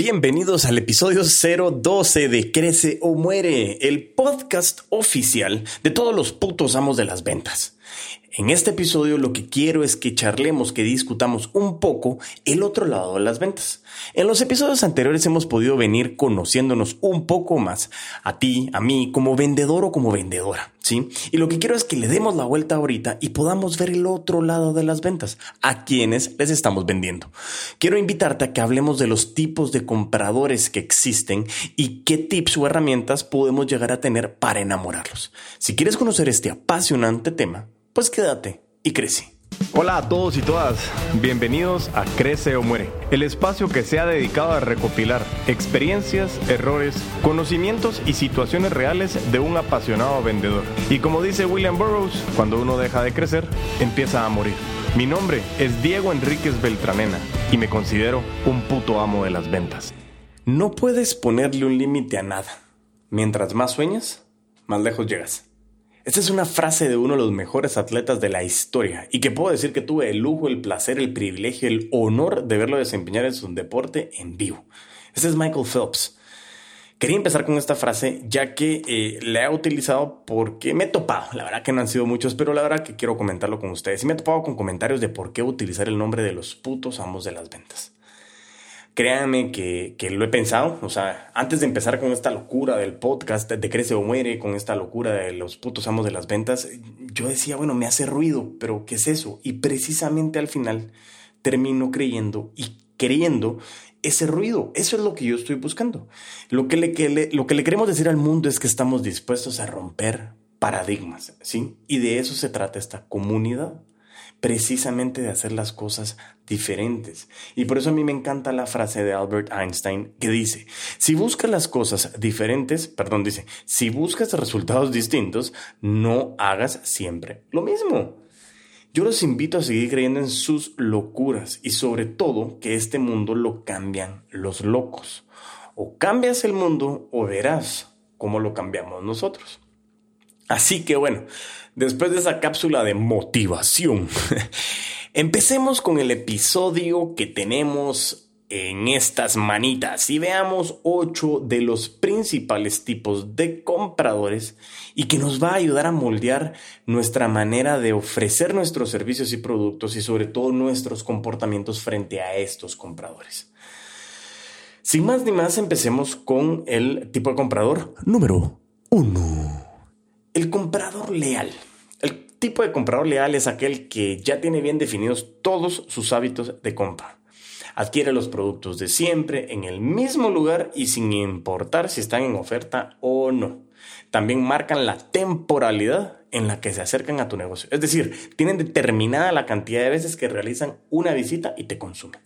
Bienvenidos al episodio 012 de Crece o Muere, el podcast oficial de todos los putos amos de las ventas. En este episodio lo que quiero es que charlemos, que discutamos un poco el otro lado de las ventas. En los episodios anteriores hemos podido venir conociéndonos un poco más a ti, a mí, como vendedor o como vendedora, ¿sí? Y lo que quiero es que le demos la vuelta ahorita y podamos ver el otro lado de las ventas, a quienes les estamos vendiendo. Quiero invitarte a que hablemos de los tipos de compradores que existen y qué tips o herramientas podemos llegar a tener para enamorarlos. Si quieres conocer este apasionante tema, pues quédate y crece. Hola a todos y todas, bienvenidos a Crece o Muere, el espacio que se ha dedicado a recopilar experiencias, errores, conocimientos y situaciones reales de un apasionado vendedor. Y como dice William Burroughs, cuando uno deja de crecer, empieza a morir. Mi nombre es Diego Enríquez Beltranena y me considero un puto amo de las ventas. No puedes ponerle un límite a nada. Mientras más sueñas, más lejos llegas. Esta es una frase de uno de los mejores atletas de la historia y que puedo decir que tuve el lujo, el placer, el privilegio, el honor de verlo desempeñar en su deporte en vivo. Este es Michael Phelps. Quería empezar con esta frase ya que eh, la he utilizado porque me he topado, la verdad que no han sido muchos, pero la verdad que quiero comentarlo con ustedes y me he topado con comentarios de por qué utilizar el nombre de los putos amos de las ventas. Créanme que, lo he pensado, o sea, antes de empezar con esta locura del podcast de Crece o Muere, con esta locura de los putos amos de las ventas, yo decía, bueno, me hace ruido, pero ¿qué es eso? Y precisamente al final termino creyendo y creyendo ese ruido. Eso es lo que yo estoy buscando. Lo que le, lo que le queremos decir al mundo es que estamos dispuestos a romper paradigmas, ¿sí? Y de eso se trata esta comunidad precisamente de hacer las cosas diferentes. Y por eso a mí me encanta la frase de Albert Einstein que dice, si buscas las cosas diferentes, perdón, dice, si buscas resultados distintos, no hagas siempre lo mismo. Yo los invito a seguir creyendo en sus locuras y sobre todo que este mundo lo cambian los locos. O cambias el mundo o verás cómo lo cambiamos nosotros. Así que bueno, después de esa cápsula de motivación, empecemos con el episodio que tenemos en estas manitas y veamos ocho de los principales tipos de compradores y que nos va a ayudar a moldear nuestra manera de ofrecer nuestros servicios y productos y sobre todo nuestros comportamientos frente a estos compradores. Sin más ni más, empecemos con el tipo de comprador número uno. El comprador leal. El tipo de comprador leal es aquel que ya tiene bien definidos todos sus hábitos de compra. Adquiere los productos de siempre en el mismo lugar y sin importar si están en oferta o no. También marcan la temporalidad en la que se acercan a tu negocio. Es decir, tienen determinada la cantidad de veces que realizan una visita y te consumen.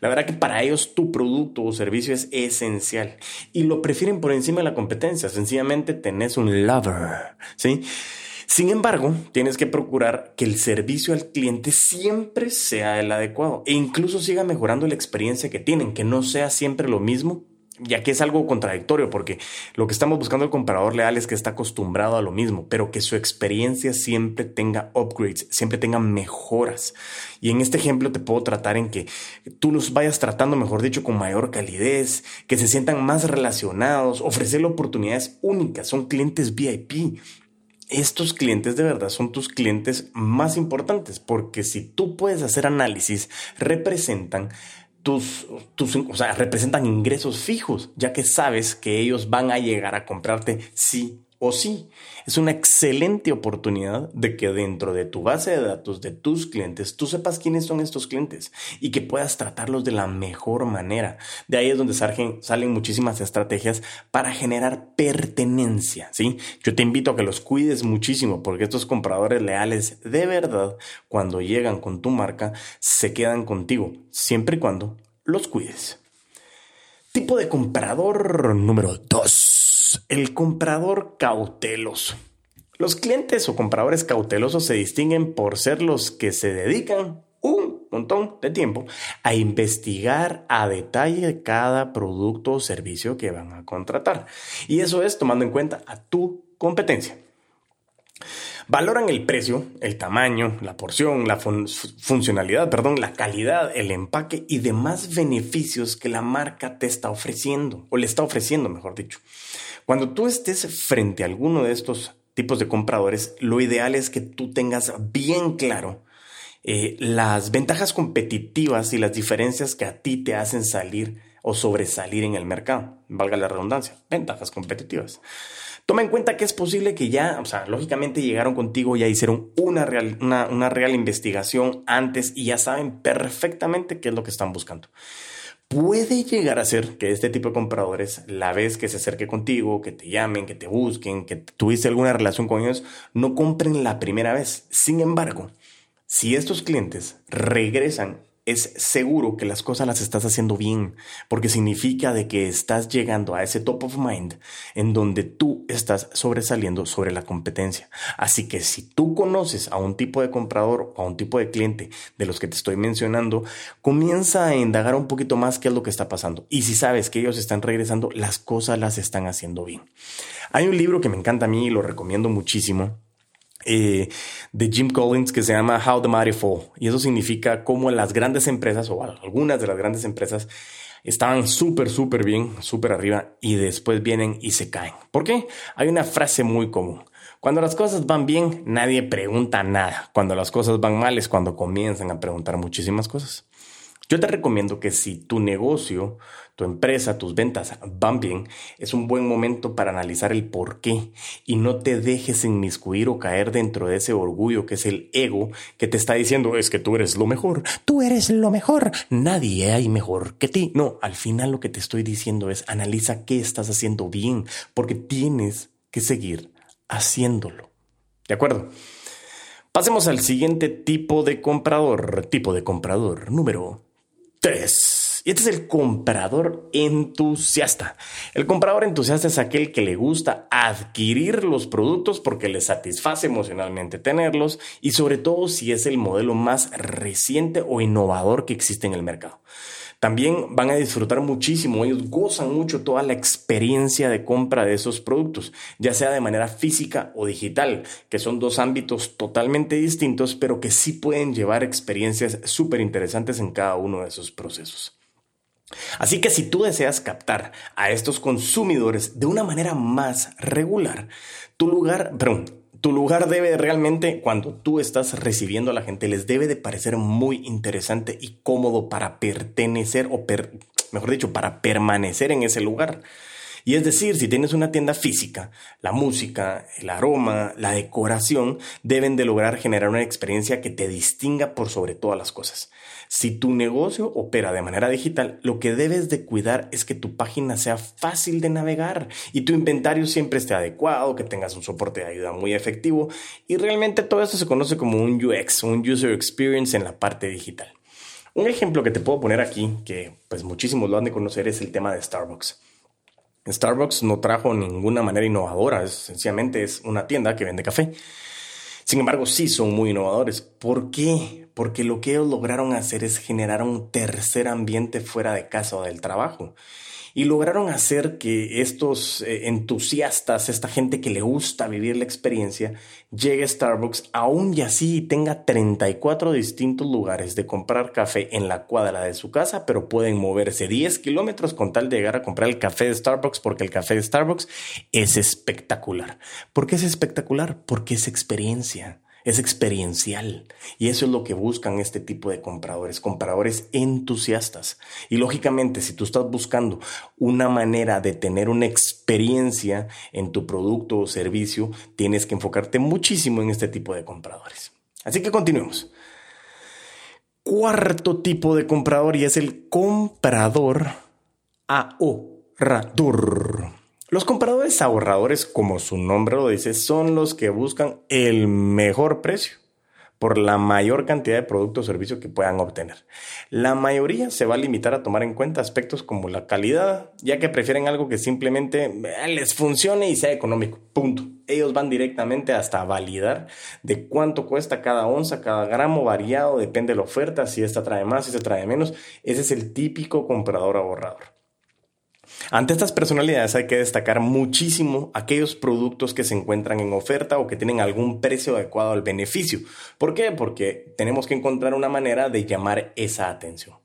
La verdad que para ellos tu producto o servicio es esencial y lo prefieren por encima de la competencia. Sencillamente tenés un lover, ¿sí? Sin embargo, tienes que procurar que el servicio al cliente siempre sea el adecuado e incluso siga mejorando la experiencia que tienen, que no sea siempre lo mismo ya que es algo contradictorio, porque lo que estamos buscando el comprador leal es que está acostumbrado a lo mismo, pero que su experiencia siempre tenga upgrades, siempre tenga mejoras. Y en este ejemplo te puedo tratar en que tú los vayas tratando, mejor dicho, con mayor calidez, que se sientan más relacionados, ofrecerle oportunidades únicas, son clientes VIP. Estos clientes de verdad son tus clientes más importantes porque si tú puedes hacer análisis, representan tus, o sea, representan ingresos fijos, ya que sabes que ellos van a llegar a comprarte sí o sí. Es una excelente oportunidad de que dentro de tu base de datos de tus clientes, tú sepas quiénes son estos clientes y que puedas tratarlos de la mejor manera. De ahí es donde salen, salen muchísimas estrategias para generar pertenencia, ¿sí? Yo te invito a que los cuides muchísimo porque estos compradores leales de verdad, cuando llegan con tu marca, se quedan contigo, siempre y cuando los cuides. Tipo de comprador número 2 el comprador cauteloso. Los clientes o compradores cautelosos se distinguen por ser los que se dedican un montón de tiempo a investigar a detalle cada producto o servicio que van a contratar. Y eso es tomando en cuenta a tu competencia. Valoran el precio, el tamaño, la porción, la funcionalidad, perdón, la calidad, el empaque y demás beneficios que la marca te está ofreciendo, o le está ofreciendo, mejor dicho. Cuando tú estés frente a alguno de estos tipos de compradores, lo ideal es que tú tengas bien claro eh, las ventajas competitivas y las diferencias que a ti te hacen salir o sobresalir en el mercado. Valga la redundancia, ventajas competitivas. Toma en cuenta que es posible que ya, o sea, lógicamente llegaron contigo, ya hicieron una real, una, real investigación antes y ya saben perfectamente qué es lo que están buscando. Puede llegar a ser que este tipo de compradores, la vez que se acerque contigo, que te llamen, que te busquen, que tuviste alguna relación con ellos, no compren la primera vez. Sin embargo, si estos clientes regresan es seguro que las cosas las estás haciendo bien, porque significa de que estás llegando a ese top of mind en donde tú estás sobresaliendo sobre la competencia. Así que si tú conoces a un tipo de comprador o a un tipo de cliente de los que te estoy mencionando, comienza a indagar un poquito más qué es lo que está pasando. Y si sabes que ellos están regresando, las cosas las están haciendo bien. Hay un libro que me encanta a mí y lo recomiendo muchísimo eh, de Jim Collins que se llama How the Mighty Fall. Y eso significa cómo las grandes empresas o algunas de las grandes empresas estaban súper, súper bien, súper arriba y después vienen y se caen. ¿Por qué? Hay una frase muy común. Cuando las cosas van bien, nadie pregunta nada. Cuando las cosas van mal es cuando comienzan a preguntar muchísimas cosas. Yo te recomiendo que si tu negocio, tu empresa, tus ventas van bien, es un buen momento para analizar el por qué y no te dejes inmiscuir o caer dentro de ese orgullo que es el ego que te está diciendo es que tú eres lo mejor, tú eres lo mejor, nadie hay mejor que ti. No, al final lo que te estoy diciendo es analiza qué estás haciendo bien porque tienes que seguir haciéndolo. ¿De acuerdo? Pasemos al siguiente tipo de comprador, tipo de comprador número 3. Y este es el comprador entusiasta. El comprador entusiasta es aquel que le gusta adquirir los productos porque le satisface emocionalmente tenerlos y sobre todo si es el modelo más reciente o innovador que existe en el mercado. También van a disfrutar muchísimo, ellos gozan mucho toda la experiencia de compra de esos productos, ya sea de manera física o digital, que son dos ámbitos totalmente distintos, pero que sí pueden llevar experiencias súper interesantes en cada uno de esos procesos. Así que si tú deseas captar a estos consumidores de una manera más regular, tu lugar, perdón, tu lugar debe realmente, cuando tú estás recibiendo a la gente, les debe de parecer muy interesante y cómodo para pertenecer o, mejor dicho, para permanecer en ese lugar. Y es decir, si tienes una tienda física, la música, el aroma, la decoración deben de lograr generar una experiencia que te distinga por sobre todas las cosas. Si tu negocio opera de manera digital, lo que debes de cuidar es que tu página sea fácil de navegar y tu inventario siempre esté adecuado, que tengas un soporte de ayuda muy efectivo y realmente todo esto se conoce como un UX, un User Experience en la parte digital. Un ejemplo que te puedo poner aquí, que pues muchísimos lo han de conocer, es el tema de Starbucks. Starbucks no trajo ninguna manera innovadora, sencillamente es una tienda que vende café. Sin embargo, sí son muy innovadores. ¿Por qué? Porque lo que ellos lograron hacer es generar un tercer ambiente fuera de casa o del trabajo y lograron hacer que estos eh, entusiastas, esta gente que le gusta vivir la experiencia, llegue a Starbucks aún y así tenga 34 distintos lugares de comprar café en la cuadra de su casa, pero pueden moverse 10 kilómetros con tal de llegar a comprar el café de Starbucks porque el café de Starbucks es espectacular. ¿Por qué es espectacular? Porque es experiencia es experiencial. Y eso es lo que buscan este tipo de compradores, compradores entusiastas. Y lógicamente, si tú estás buscando una manera de tener una experiencia en tu producto o servicio, tienes que enfocarte muchísimo en este tipo de compradores. Así que continuemos. Cuarto tipo de comprador y es el comprador ahorrador. Los compradores ahorradores, como su nombre lo dice, son los que buscan el mejor precio por la mayor cantidad de productos o servicios que puedan obtener. La mayoría se va a limitar a tomar en cuenta aspectos como la calidad, ya que prefieren algo que simplemente eh, les funcione y sea económico. Punto. Ellos van directamente hasta validar de cuánto cuesta cada onza, cada gramo variado, depende de la oferta, si esta trae más, si esta trae menos. Ese es el típico comprador ahorrador. Ante estas personalidades hay que destacar muchísimo aquellos productos que se encuentran en oferta o que tienen algún precio adecuado al beneficio. ¿Por qué? Porque tenemos que encontrar una manera de llamar esa atención.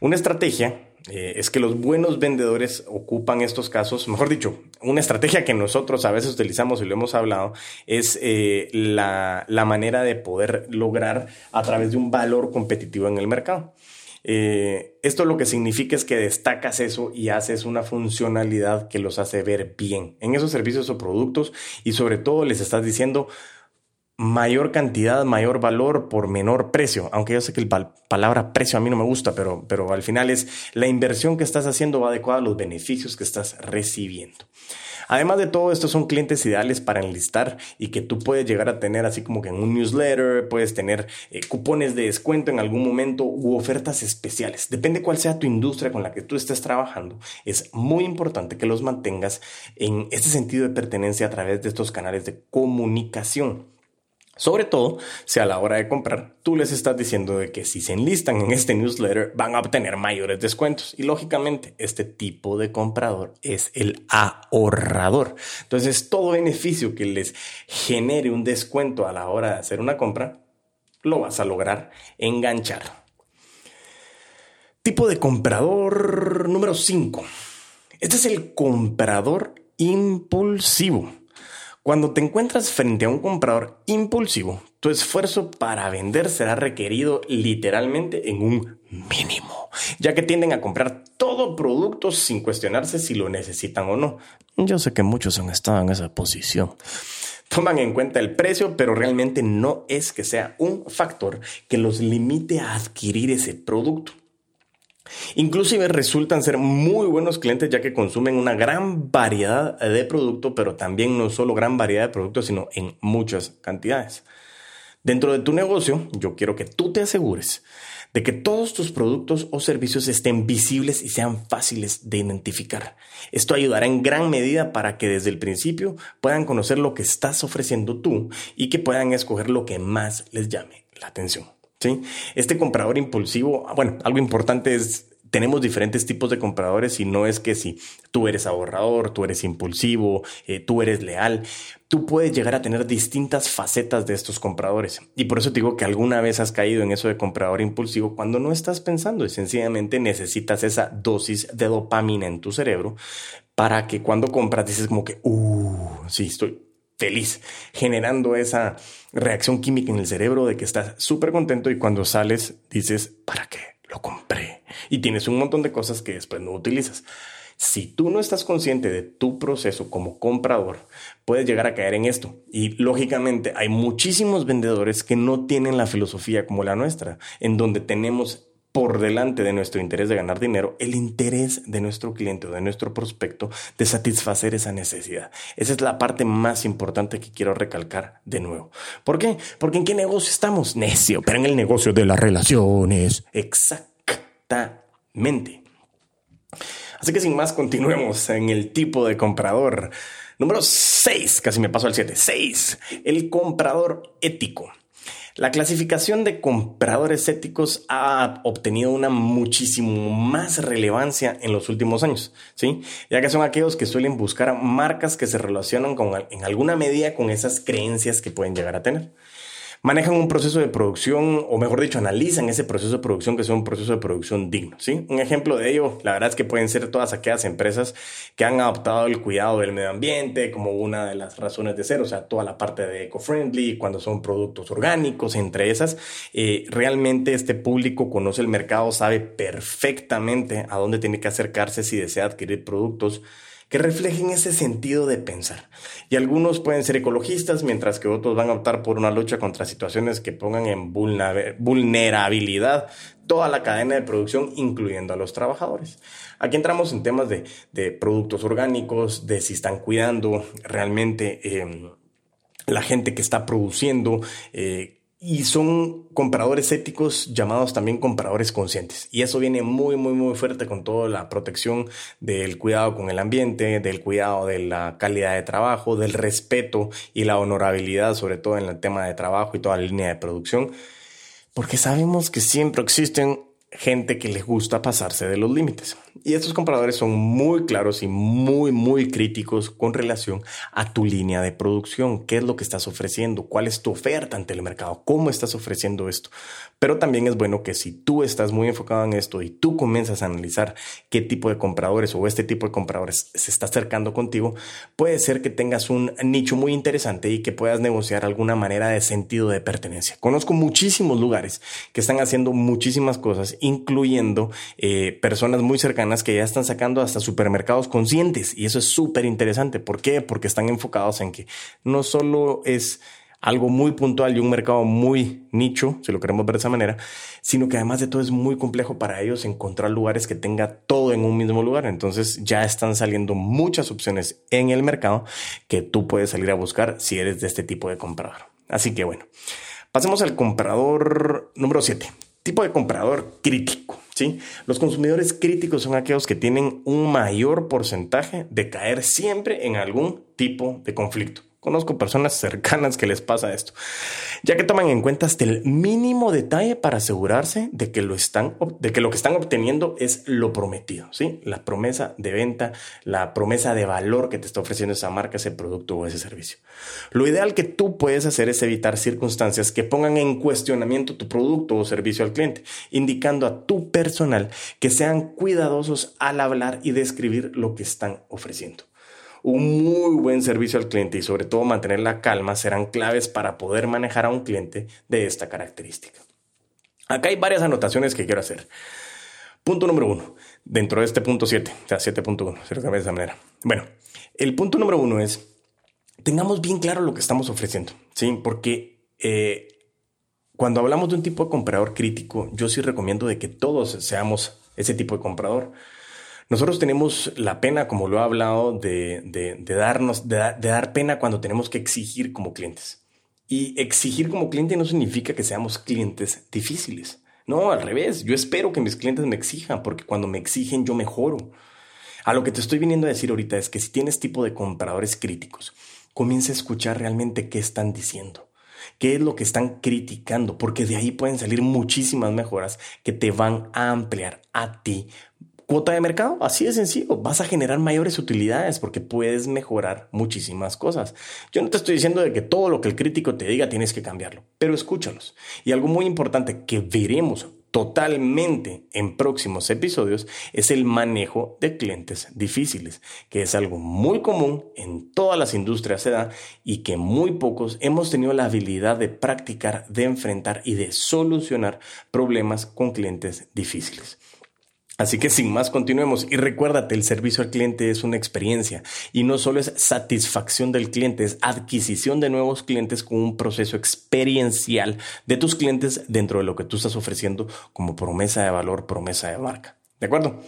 Una estrategia eh, es que los buenos vendedores ocupan estos casos, mejor dicho, una estrategia que nosotros a veces utilizamos y lo hemos hablado, es eh, la, manera de poder lograr a través de un valor competitivo en el mercado. Eh, esto lo que significa es que destacas eso y haces una funcionalidad que los hace ver bien en esos servicios o productos y sobre todo les estás diciendo, mayor cantidad, mayor valor por menor precio. Aunque yo sé que la palabra precio a mí no me gusta, pero, pero al final es la inversión que estás haciendo va adecuada a los beneficios que estás recibiendo. Además de todo, estos son clientes ideales para enlistar y que tú puedes llegar a tener así como que en un newsletter, puedes tener eh, cupones de descuento en algún momento u ofertas especiales. Depende cuál sea tu industria con la que tú estés trabajando. Es muy importante que los mantengas en este sentido de pertenencia a través de estos canales de comunicación. Sobre todo si a la hora de comprar tú les estás diciendo de que si se enlistan en este newsletter van a obtener mayores descuentos. Y lógicamente este tipo de comprador es el ahorrador. Entonces todo beneficio que les genere un descuento a la hora de hacer una compra, lo vas a lograr enganchar. Tipo de comprador número 5. Este es el comprador impulsivo. Cuando te encuentras frente a un comprador impulsivo, tu esfuerzo para vender será requerido literalmente en un mínimo, ya que tienden a comprar todo producto sin cuestionarse si lo necesitan o no. Yo sé que muchos han estado en esa posición. Toman en cuenta el precio, pero realmente no es que sea un factor que los limite a adquirir ese producto. Inclusive resultan ser muy buenos clientes ya que consumen una gran variedad de productos, pero también no solo gran variedad de productos, sino en muchas cantidades. Dentro de tu negocio, yo quiero que tú te asegures de que todos tus productos o servicios estén visibles y sean fáciles de identificar. Esto ayudará en gran medida para que desde el principio puedan conocer lo que estás ofreciendo tú y que puedan escoger lo que más les llame la atención. Este comprador impulsivo, bueno, algo importante es tenemos diferentes tipos de compradores y no es que si tú eres ahorrador, tú eres impulsivo, eh, tú eres leal, tú puedes llegar a tener distintas facetas de estos compradores. Y por eso te digo que alguna vez has caído en eso de comprador impulsivo cuando no estás pensando y sencillamente necesitas esa dosis de dopamina en tu cerebro para que cuando compras dices como que, uh, sí, estoy feliz, generando esa reacción química en el cerebro de que estás súper contento y cuando sales dices, ¿para qué? Lo compré. Y tienes un montón de cosas que después no utilizas. Si tú no estás consciente de tu proceso como comprador, puedes llegar a caer en esto. Y lógicamente hay muchísimos vendedores que no tienen la filosofía como la nuestra, en donde tenemos por delante de nuestro interés de ganar dinero, el interés de nuestro cliente o de nuestro prospecto de satisfacer esa necesidad. Esa es la parte más importante que quiero recalcar de nuevo. ¿Por qué? Porque en qué negocio estamos? Necio, pero en el negocio de las relaciones. Exactamente. Así que sin más, continuemos en el tipo de comprador. Número 6, casi me paso al 7. 6, el comprador ético. La clasificación de compradores éticos ha obtenido una muchísimo más relevancia en los últimos años, ¿sí? Ya que son aquellos que suelen buscar marcas que se relacionan con, en alguna medida con esas creencias que pueden llegar a tener manejan un proceso de producción, o mejor dicho, analizan ese proceso de producción que sea un proceso de producción digno. ¿sí? Un ejemplo de ello, la verdad es que pueden ser todas aquellas empresas que han adoptado el cuidado del medio ambiente como una de las razones de ser, o sea, toda la parte de eco-friendly, cuando son productos orgánicos, entre esas, eh, realmente este público conoce el mercado, sabe perfectamente a dónde tiene que acercarse si desea adquirir productos que reflejen ese sentido de pensar. Y algunos pueden ser ecologistas, mientras que otros van a optar por una lucha contra situaciones que pongan en vulnerabilidad toda la cadena de producción, incluyendo a los trabajadores. Aquí entramos en temas de, productos orgánicos, de si están cuidando realmente eh, la gente que está produciendo. Eh, y son compradores éticos llamados también compradores conscientes. Y eso viene muy, muy, muy fuerte con toda la protección del cuidado con el ambiente, del cuidado de la calidad de trabajo, del respeto y la honorabilidad, sobre todo en el tema de trabajo y toda la línea de producción. Porque sabemos que siempre existen gente que les gusta pasarse de los límites. Y estos compradores son muy claros y muy, muy críticos con relación a tu línea de producción. ¿Qué es lo que estás ofreciendo? ¿Cuál es tu oferta ante el mercado? ¿Cómo estás ofreciendo esto? Pero también es bueno que si tú estás muy enfocado en esto y tú comienzas a analizar qué tipo de compradores o este tipo de compradores se está acercando contigo, puede ser que tengas un nicho muy interesante y que puedas negociar alguna manera de sentido de pertenencia. Conozco muchísimos lugares que están haciendo muchísimas cosas incluyendo eh, personas muy cercanas que ya están sacando hasta supermercados conscientes. Y eso es súper interesante. ¿Por qué? Porque están enfocados en que no solo es algo muy puntual y un mercado muy nicho, si lo queremos ver de esa manera, sino que además de todo es muy complejo para ellos encontrar lugares que tenga todo en un mismo lugar. Entonces ya están saliendo muchas opciones en el mercado que tú puedes salir a buscar si eres de este tipo de comprador. Así que bueno, pasemos al comprador número 7 tipo de comprador crítico. ¿sí? Los consumidores críticos son aquellos que tienen un mayor porcentaje de caer siempre en algún tipo de conflicto. Conozco personas cercanas que les pasa esto, ya que toman en cuenta hasta el mínimo detalle para asegurarse de que lo están, de que lo que están obteniendo es lo prometido, ¿sí? La promesa de venta, la promesa de valor que te está ofreciendo esa marca, ese producto o ese servicio. Lo ideal que tú puedes hacer es evitar circunstancias que pongan en cuestionamiento tu producto o servicio al cliente, indicando a tu personal que sean cuidadosos al hablar y describir lo que están ofreciendo. Un muy buen servicio al cliente y sobre todo mantener la calma serán claves para poder manejar a un cliente de esta característica. Acá hay varias anotaciones que quiero hacer. Punto número uno, dentro de este punto 7, o sea, 7.1, si lo de esa manera. Bueno, el punto número uno es, tengamos bien claro lo que estamos ofreciendo, ¿sí? Porque eh, cuando hablamos de un tipo de comprador crítico, yo sí recomiendo de que todos seamos ese tipo de comprador. Nosotros tenemos la pena, como lo he hablado, de, darnos, de, dar pena cuando tenemos que exigir como clientes. Y exigir como cliente no significa que seamos clientes difíciles. No, al revés. Yo espero que mis clientes me exijan, porque cuando me exigen yo mejoro. A lo que te estoy viniendo a decir ahorita es que si tienes tipo de compradores críticos, comienza a escuchar realmente qué están diciendo qué es lo que están criticando, porque de ahí pueden salir muchísimas mejoras que te van a ampliar a ti cuota de mercado, así de sencillo. Vas a generar mayores utilidades porque puedes mejorar muchísimas cosas. Yo no te estoy diciendo de que todo lo que el crítico te diga tienes que cambiarlo, pero escúchalos. Y algo muy importante que veremos totalmente en próximos episodios es el manejo de clientes difíciles, que es algo muy común en todas las industrias se da y que muy pocos hemos tenido la habilidad de practicar, de enfrentar y de solucionar problemas con clientes difíciles. Así que sin más, continuemos y recuérdate, el servicio al cliente es una experiencia y no solo es satisfacción del cliente, es adquisición de nuevos clientes con un proceso experiencial de tus clientes dentro de lo que tú estás ofreciendo como promesa de valor, promesa de marca. ¿De acuerdo?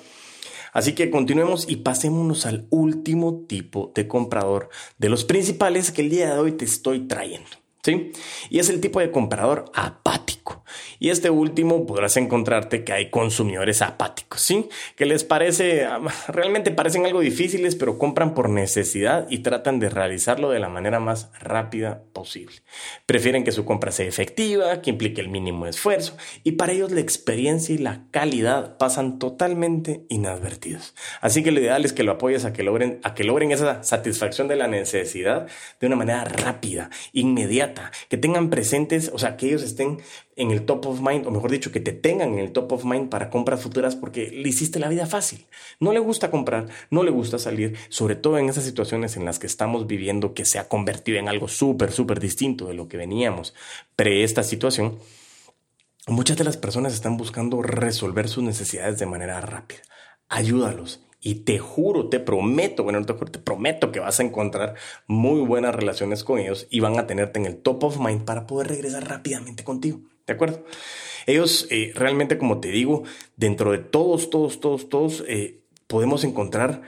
Así que continuemos y pasémonos al último tipo de comprador de los principales que el día de hoy te estoy trayendo. ¿Sí? Y es el tipo de comprador apático. Y este último podrás encontrarte que hay consumidores apáticos, ¿sí? Que les parece, realmente parecen algo difíciles, pero compran por necesidad y tratan de realizarlo de la manera más rápida posible. Prefieren que su compra sea efectiva, que implique el mínimo esfuerzo, y para ellos la experiencia y la calidad pasan totalmente inadvertidos. Así que lo ideal es que lo apoyes a que logren, a que logren esa satisfacción de la necesidad de una manera rápida, inmediata, que tengan presentes, o sea, que ellos estén en el top of mind, o mejor dicho, que te tengan en el top of mind para compras futuras porque le hiciste la vida fácil. No le gusta comprar, no le gusta salir, sobre todo en esas situaciones en las que estamos viviendo que se ha convertido en algo súper, súper distinto de lo que veníamos pre esta situación. Muchas de las personas están buscando resolver sus necesidades de manera rápida. Ayúdalos, y te juro, te prometo, bueno, te, te prometo que vas a encontrar muy buenas relaciones con ellos y van a tenerte en el top of mind para poder regresar rápidamente contigo. ¿De acuerdo? Ellos eh, realmente, como te digo, dentro de todos, todos, todos, todos, eh, podemos encontrar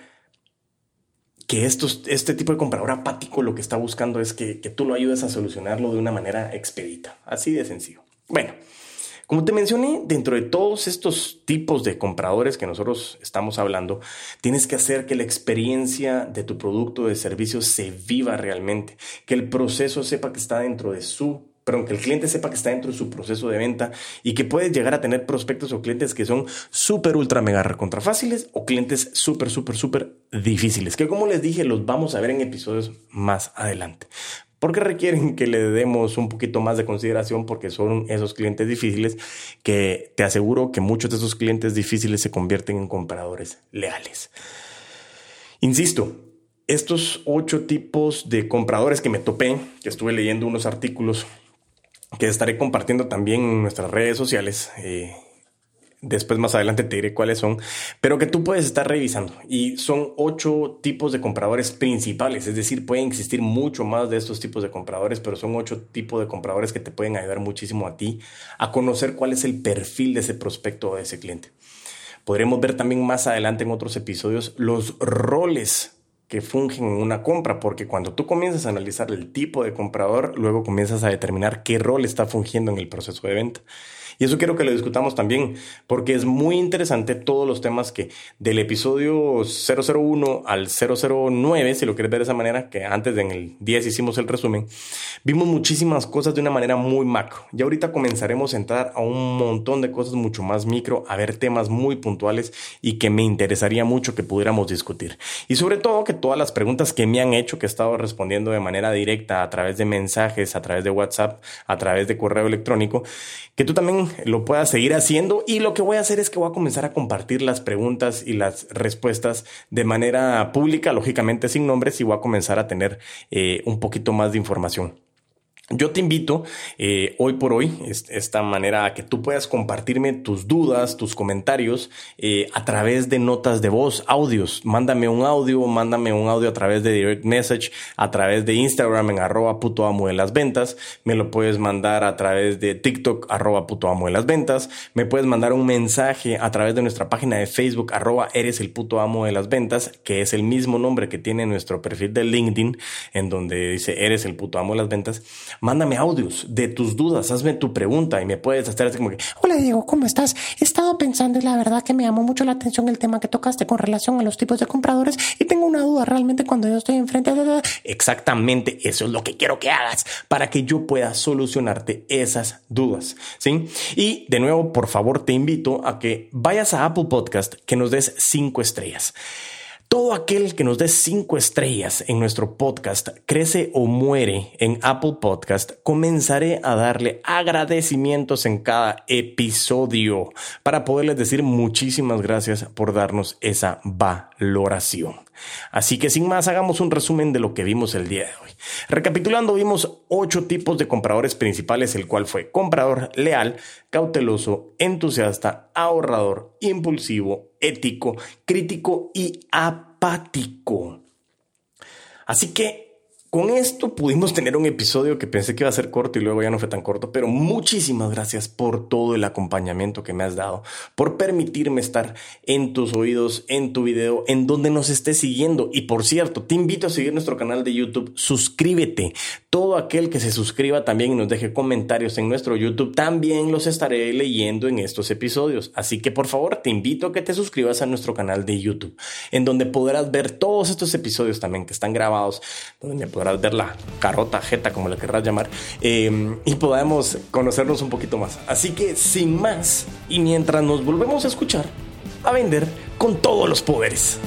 que estos, este tipo de comprador apático lo que está buscando es que, que tú lo ayudes a solucionarlo de una manera expedita. Así de sencillo. Bueno. Como te mencioné, dentro de todos estos tipos de compradores que nosotros estamos hablando, tienes que hacer que la experiencia de tu producto o de servicio se viva realmente, que el proceso sepa que está dentro de su pero aunque el cliente sepa que está dentro de su proceso de venta y que puedes llegar a tener prospectos o clientes que son súper, ultra, mega recontra fáciles o clientes súper, súper, súper difíciles, que como les dije, los vamos a ver en episodios más adelante. Porque requieren que le demos un poquito más de consideración porque son esos clientes difíciles que te aseguro que muchos de esos clientes difíciles se convierten en compradores leales. Insisto, estos ocho tipos de compradores que me topé, que estuve leyendo unos artículos que estaré compartiendo también en nuestras redes sociales. Eh, después más adelante te diré cuáles son, pero que tú puedes estar revisando. Y son ocho tipos de compradores principales, es decir, pueden existir mucho más de estos tipos de compradores, pero son ocho tipos de compradores que te pueden ayudar muchísimo a ti a conocer cuál es el perfil de ese prospecto o de ese cliente. Podremos ver también más adelante en otros episodios los roles que fungen en una compra, porque cuando tú comienzas a analizar el tipo de comprador, luego comienzas a determinar qué rol está fungiendo en el proceso de venta. Y eso quiero que lo discutamos también, porque es muy interesante todos los temas que del episodio 001 al 009, si lo quieres ver de esa manera, que antes en el 10 hicimos el resumen, vimos muchísimas cosas de una manera muy macro. Y ahorita comenzaremos a entrar a un montón de cosas mucho más micro, a ver temas muy puntuales y que me interesaría mucho que pudiéramos discutir. Y sobre todo que todas las preguntas que me han hecho, que he estado respondiendo de manera directa a través de mensajes, a través de WhatsApp, a través de correo electrónico, que tú también lo puedas seguir haciendo y lo que voy a hacer es que voy a comenzar a compartir las preguntas y las respuestas de manera pública, lógicamente sin nombres, y voy a comenzar a tener eh, un poquito más de información. Yo te invito eh, hoy por hoy, esta manera a que tú puedas compartirme tus dudas, tus comentarios eh, a través de notas de voz, audios. Mándame un audio, mándame un audio a través de direct message, a través de Instagram en arroba puto amo de las ventas. Me lo puedes mandar a través de TikTok arroba puto amo de las ventas. Me puedes mandar un mensaje a través de nuestra página de Facebook arroba eres el puto amo de las ventas, que es el mismo nombre que tiene nuestro perfil de LinkedIn, en donde dice eres el puto amo de las ventas mándame audios de tus dudas, hazme tu pregunta y me puedes hacer así como que, hola Diego, ¿cómo estás? He estado pensando y la verdad que me llamó mucho la atención el tema que tocaste con relación a los tipos de compradores y tengo una duda realmente cuando yo estoy enfrente de... Exactamente, eso es lo que quiero que hagas para que yo pueda solucionarte esas dudas, ¿sí? Y de nuevo, por favor, te invito a que vayas a Apple Podcast, que nos des cinco estrellas. Todo aquel que nos dé cinco estrellas en nuestro podcast, crece o muere en Apple Podcast, comenzaré a darle agradecimientos en cada episodio para poderles decir muchísimas gracias por darnos esa valoración. Así que sin más, hagamos un resumen de lo que vimos el día de hoy. Recapitulando, vimos ocho tipos de compradores principales, el cual fue comprador leal, cauteloso, entusiasta, ahorrador, impulsivo, ético, crítico y apático. Así que con esto pudimos tener un episodio que pensé que iba a ser corto y luego ya no fue tan corto, pero muchísimas gracias por todo el acompañamiento que me has dado, por permitirme estar en tus oídos, en tu video, en donde nos estés siguiendo. Y por cierto, te invito a seguir nuestro canal de YouTube, suscríbete. Todo aquel que se suscriba también y nos deje comentarios en nuestro YouTube, también los estaré leyendo en estos episodios. Así que por favor, te invito a que te suscribas a nuestro canal de YouTube, en donde podrás ver todos estos episodios también que están grabados, donde me ver la carota, jeta, como la querrás llamar, eh, y podamos conocernos un poquito más. Así que sin más, y mientras nos volvemos a escuchar, a vender con todos los poderes.